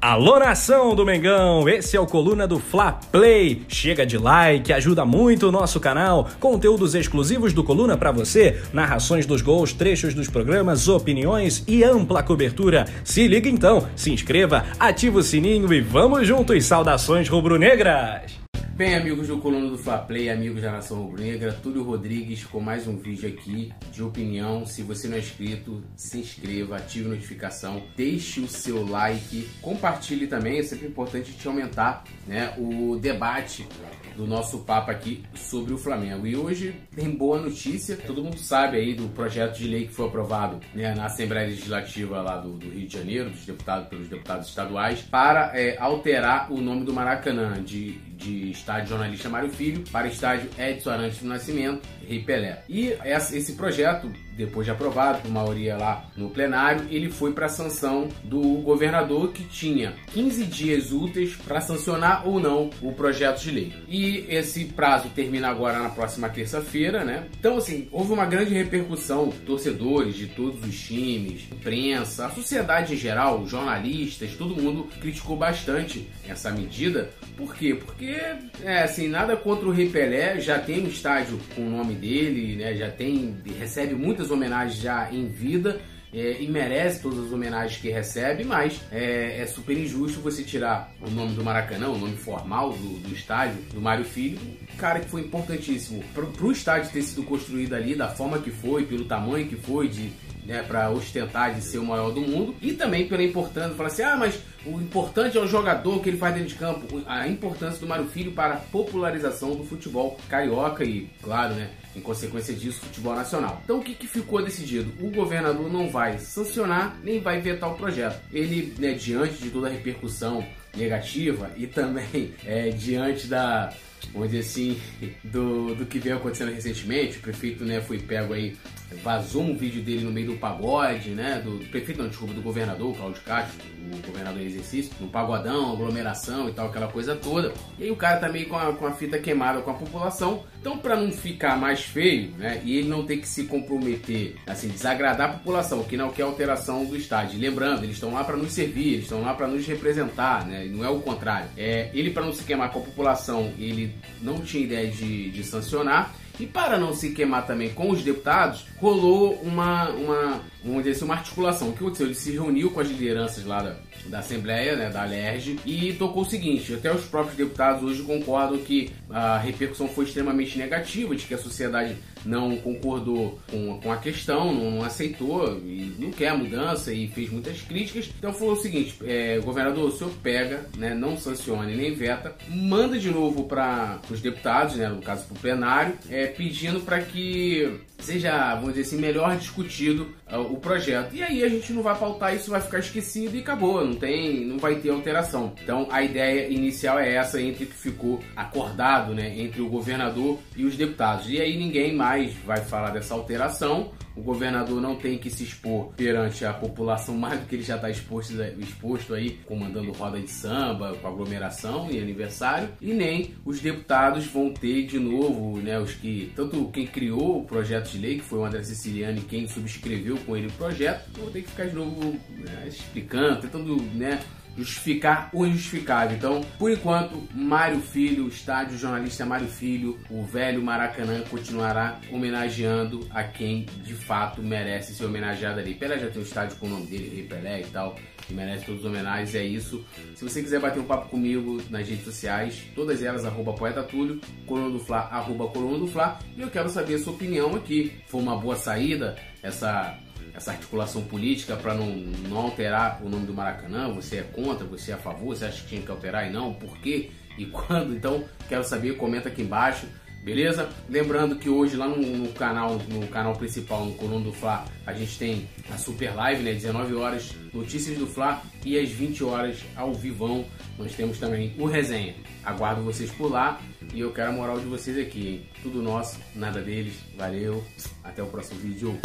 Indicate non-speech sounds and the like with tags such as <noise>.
Alô nação do Mengão, esse é o Coluna do Fla Play. Chega de like, ajuda muito o nosso canal. Conteúdos exclusivos do Coluna para você, narrações dos gols, trechos dos programas, opiniões e ampla cobertura. Se liga então, se inscreva, ativa o sininho e vamos juntos. Saudações rubro-negras. Bem, amigos do Coluna do Fla Play, amigos da Nação Rubro-Negra, Túlio Rodrigues com mais um vídeo aqui de opinião. Se você não é inscrito, se inscreva, ative a notificação, deixe o seu like, compartilhe também, é sempre importante te aumentar né, o debate do nosso papo aqui sobre o Flamengo. E hoje tem boa notícia, todo mundo sabe aí do projeto de lei que foi aprovado né, na Assembleia Legislativa lá do, do, Rio de Janeiro, dos deputados pelos deputados estaduais, para é, alterar o nome do Maracanã de de estádio jornalista Mário Filho para estádio Edson Arantes do Nascimento, Rei Pelé. E esse projeto, depois de aprovado por maioria lá no plenário, ele foi para a sanção do governador que tinha 15 dias úteis para sancionar ou não o projeto de lei. E esse prazo termina agora na próxima terça-feira, né? Então, assim, houve uma grande repercussão, torcedores de todos os times, imprensa, a sociedade em geral, jornalistas, todo mundo criticou bastante essa medida. Por quê? Porque é assim, nada contra o Rei Pelé, já tem um estádio com o nome dele, né? Já tem, recebe muitas homenagens já em vida. É, e merece todas as homenagens que recebe, mas é, é, super injusto você tirar o nome do Maracanã, o nome formal do, do estádio, do Mário Filho, um cara que foi importantíssimo para o estádio ter sido construído ali, da forma que foi, pelo tamanho que foi, de né, para ostentar de ser o maior do mundo, e também pela importância, falar assim, ah, mas o importante é o jogador que ele faz dentro de campo, a importância do Mário Filho para a popularização do futebol carioca e, claro, né, em consequência disso, futebol nacional. Então o que, que ficou decidido? O governador não vai sancionar nem vai vetar o projeto. Ele, né, diante de toda a repercussão negativa e também <laughs> é, diante da vamos dizer assim, <laughs> do, do que veio acontecendo recentemente. O prefeito né, foi pego aí, vazou um vídeo dele no meio do pagode, né? Do, do prefeito, não, desculpa, do governador, Cláudio Castro, o governador em exercício, no pagodão, aglomeração e tal, aquela coisa toda. E aí o cara tá meio com a, com a fita queimada com a população. Então, para não ficar mais feio, né? E ele não ter que se comprometer, assim, desagradar a população, que não quer alteração do estádio. Lembrando, eles estão lá para nos servir, eles estão lá para nos representar, né? Não é o contrário. É, ele, para não se queimar com a população, ele não tinha ideia de, de sancionar. E para não se queimar também com os deputados, rolou uma, uma vamos dizer assim, uma articulação. O que aconteceu? Ele se reuniu com as lideranças lá da, da Assembleia, né, da LERJ, e tocou o seguinte: até os próprios deputados hoje concordam que a repercussão foi extremamente negativa, de que a sociedade não concordou com, com a questão, não, não aceitou e não quer a mudança e fez muitas críticas. Então falou o seguinte: é, governador, o senhor pega, né, não sancione nem veta, manda de novo para os deputados, né, no caso para o plenário, é, pedindo para que seja, vamos dizer assim, melhor discutido o projeto. E aí a gente não vai pautar isso, vai ficar esquecido e acabou, não tem, não vai ter alteração. Então a ideia inicial é essa entre que ficou acordado, né, entre o governador e os deputados. E aí ninguém mais vai falar dessa alteração o governador não tem que se expor perante a população mais do que ele já está exposto, exposto aí, comandando roda de samba, com aglomeração e aniversário, e nem os deputados vão ter de novo, né, os que, tanto quem criou o projeto de lei, que foi o André Siciliano, e quem subscreveu com ele o projeto, vão ter que ficar de novo né, explicando, tentando, né, justificar o injustificável. Então, por enquanto, Mário Filho, o estádio jornalista Mário Filho, o velho Maracanã continuará homenageando a quem de fato merece ser homenageado ali. Pelé já tem um estádio com o nome dele, Rei Pelé e tal, que merece todas as homenagens, é isso. Se você quiser bater um papo comigo nas redes sociais, todas elas, arroba Poeta Túlio, Coluna do Fla, arroba Coluna do Fla, e eu quero saber a sua opinião aqui. Foi uma boa saída essa essa articulação política para não, não alterar o nome do Maracanã? Você é contra? Você é a favor? Você acha que tinha que alterar e não? Por quê? E quando? Então, quero saber, comenta aqui embaixo. Beleza? Lembrando que hoje lá no, no, canal, no canal principal, no Coluna do Fla, a gente tem a super live, né? 19 horas, notícias do Fla e às 20 horas ao vivão nós temos também o resenha. Aguardo vocês por lá e eu quero a moral de vocês aqui, hein? Tudo nosso, nada deles. Valeu, até o próximo vídeo.